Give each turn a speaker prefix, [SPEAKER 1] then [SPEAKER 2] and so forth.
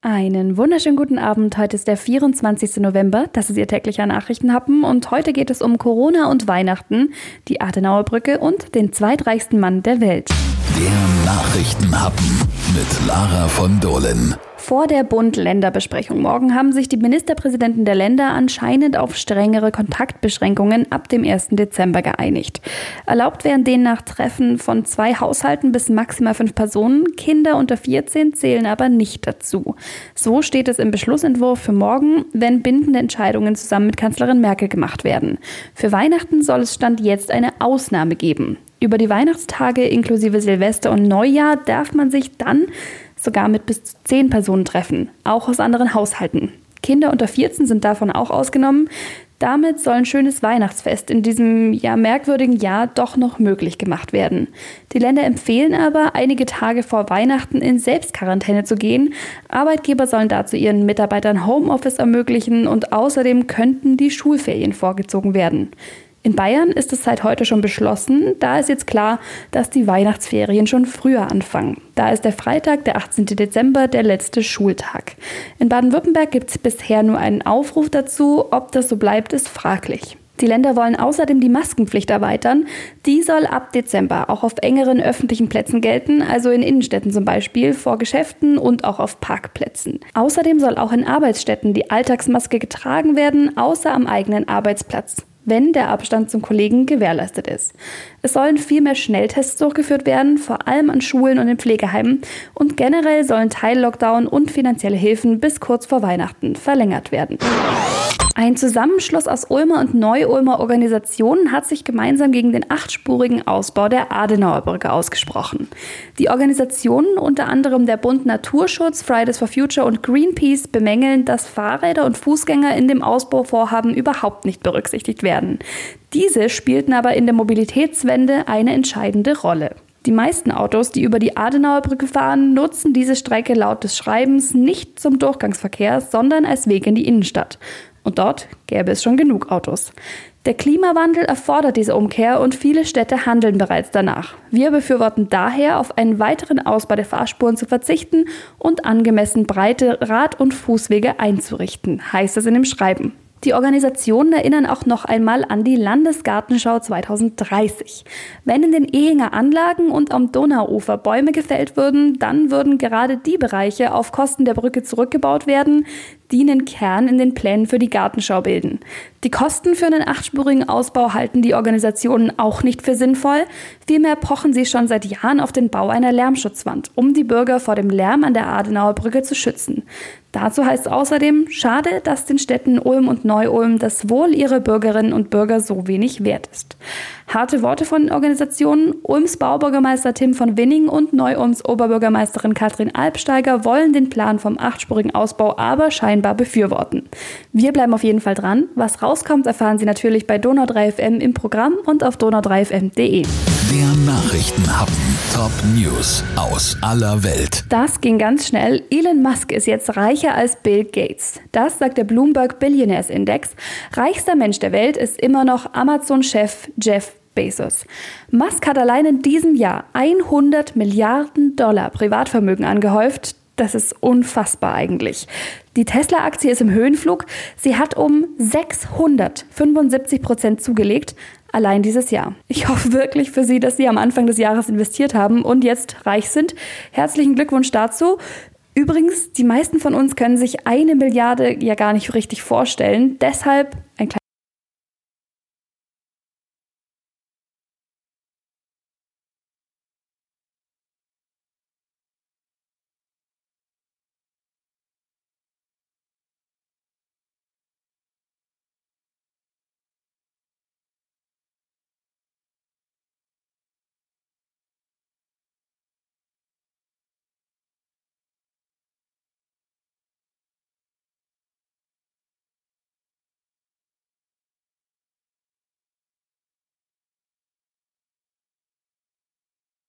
[SPEAKER 1] Einen wunderschönen guten Abend. Heute ist der 24. November. Das ist Ihr täglicher Nachrichtenhappen. Und heute geht es um Corona und Weihnachten, die Adenauer Brücke und den zweitreichsten Mann der Welt.
[SPEAKER 2] Der Nachrichtenhappen mit Lara von Dohlen.
[SPEAKER 1] Vor der Bund-Länder-Besprechung morgen haben sich die Ministerpräsidenten der Länder anscheinend auf strengere Kontaktbeschränkungen ab dem 1. Dezember geeinigt. Erlaubt werden demnach Treffen von zwei Haushalten bis maximal fünf Personen. Kinder unter 14 zählen aber nicht dazu. So steht es im Beschlussentwurf für morgen, wenn bindende Entscheidungen zusammen mit Kanzlerin Merkel gemacht werden. Für Weihnachten soll es Stand jetzt eine Ausnahme geben. Über die Weihnachtstage inklusive Silvester und Neujahr darf man sich dann sogar mit bis zu zehn Personen treffen, auch aus anderen Haushalten. Kinder unter 14 sind davon auch ausgenommen. Damit soll ein schönes Weihnachtsfest in diesem ja merkwürdigen Jahr doch noch möglich gemacht werden. Die Länder empfehlen aber, einige Tage vor Weihnachten in Selbstquarantäne zu gehen. Arbeitgeber sollen dazu ihren Mitarbeitern Homeoffice ermöglichen und außerdem könnten die Schulferien vorgezogen werden. In Bayern ist es seit heute schon beschlossen. Da ist jetzt klar, dass die Weihnachtsferien schon früher anfangen. Da ist der Freitag, der 18. Dezember, der letzte Schultag. In Baden-Württemberg gibt es bisher nur einen Aufruf dazu. Ob das so bleibt, ist fraglich. Die Länder wollen außerdem die Maskenpflicht erweitern. Die soll ab Dezember auch auf engeren öffentlichen Plätzen gelten, also in Innenstädten zum Beispiel, vor Geschäften und auch auf Parkplätzen. Außerdem soll auch in Arbeitsstätten die Alltagsmaske getragen werden, außer am eigenen Arbeitsplatz wenn der Abstand zum Kollegen gewährleistet ist. Es sollen viel mehr Schnelltests durchgeführt werden, vor allem an Schulen und in Pflegeheimen. Und generell sollen Teil-Lockdown und finanzielle Hilfen bis kurz vor Weihnachten verlängert werden. Ein Zusammenschluss aus Ulmer und Neu-Ulmer Organisationen hat sich gemeinsam gegen den achtspurigen Ausbau der Adenauer Brücke ausgesprochen. Die Organisationen, unter anderem der Bund Naturschutz, Fridays for Future und Greenpeace, bemängeln, dass Fahrräder und Fußgänger in dem Ausbauvorhaben überhaupt nicht berücksichtigt werden. Diese spielten aber in der Mobilitätswende eine entscheidende Rolle. Die meisten Autos, die über die Adenauer Brücke fahren, nutzen diese Strecke laut des Schreibens nicht zum Durchgangsverkehr, sondern als Weg in die Innenstadt. Und dort gäbe es schon genug Autos. Der Klimawandel erfordert diese Umkehr und viele Städte handeln bereits danach. Wir befürworten daher, auf einen weiteren Ausbau der Fahrspuren zu verzichten und angemessen breite Rad- und Fußwege einzurichten, heißt es in dem Schreiben. Die Organisationen erinnern auch noch einmal an die Landesgartenschau 2030. Wenn in den Ehinger Anlagen und am Donauufer Bäume gefällt würden, dann würden gerade die Bereiche auf Kosten der Brücke zurückgebaut werden, die einen Kern in den Plänen für die Gartenschau bilden. Die Kosten für einen achtspurigen Ausbau halten die Organisationen auch nicht für sinnvoll. Vielmehr pochen sie schon seit Jahren auf den Bau einer Lärmschutzwand, um die Bürger vor dem Lärm an der Adenauer Brücke zu schützen. Dazu heißt es außerdem, schade, dass den Städten Ulm und Neu-Ulm das Wohl ihrer Bürgerinnen und Bürger so wenig wert ist. Harte Worte von den Organisationen. Ulms Baubürgermeister Tim von Winning und Neu-Ulms Oberbürgermeisterin Katrin Albsteiger wollen den Plan vom achtspurigen Ausbau aber scheinbar befürworten. Wir bleiben auf jeden Fall dran. Was rauskommt, erfahren Sie natürlich bei Donau 3 FM im Programm und auf donau3fm.de.
[SPEAKER 2] Der Nachrichtenhappen. Top News aus aller Welt.
[SPEAKER 1] Das ging ganz schnell. Elon Musk ist jetzt reicher als Bill Gates. Das sagt der Bloomberg Billionaires Index. Reichster Mensch der Welt ist immer noch Amazon-Chef Jeff Bezos. Musk hat allein in diesem Jahr 100 Milliarden Dollar Privatvermögen angehäuft. Das ist unfassbar eigentlich. Die Tesla-Aktie ist im Höhenflug. Sie hat um 675 Prozent zugelegt, allein dieses Jahr. Ich hoffe wirklich für Sie, dass Sie am Anfang des Jahres investiert haben und jetzt reich sind. Herzlichen Glückwunsch dazu. Übrigens, die meisten von uns können sich eine Milliarde ja gar nicht richtig vorstellen. Deshalb ein kleines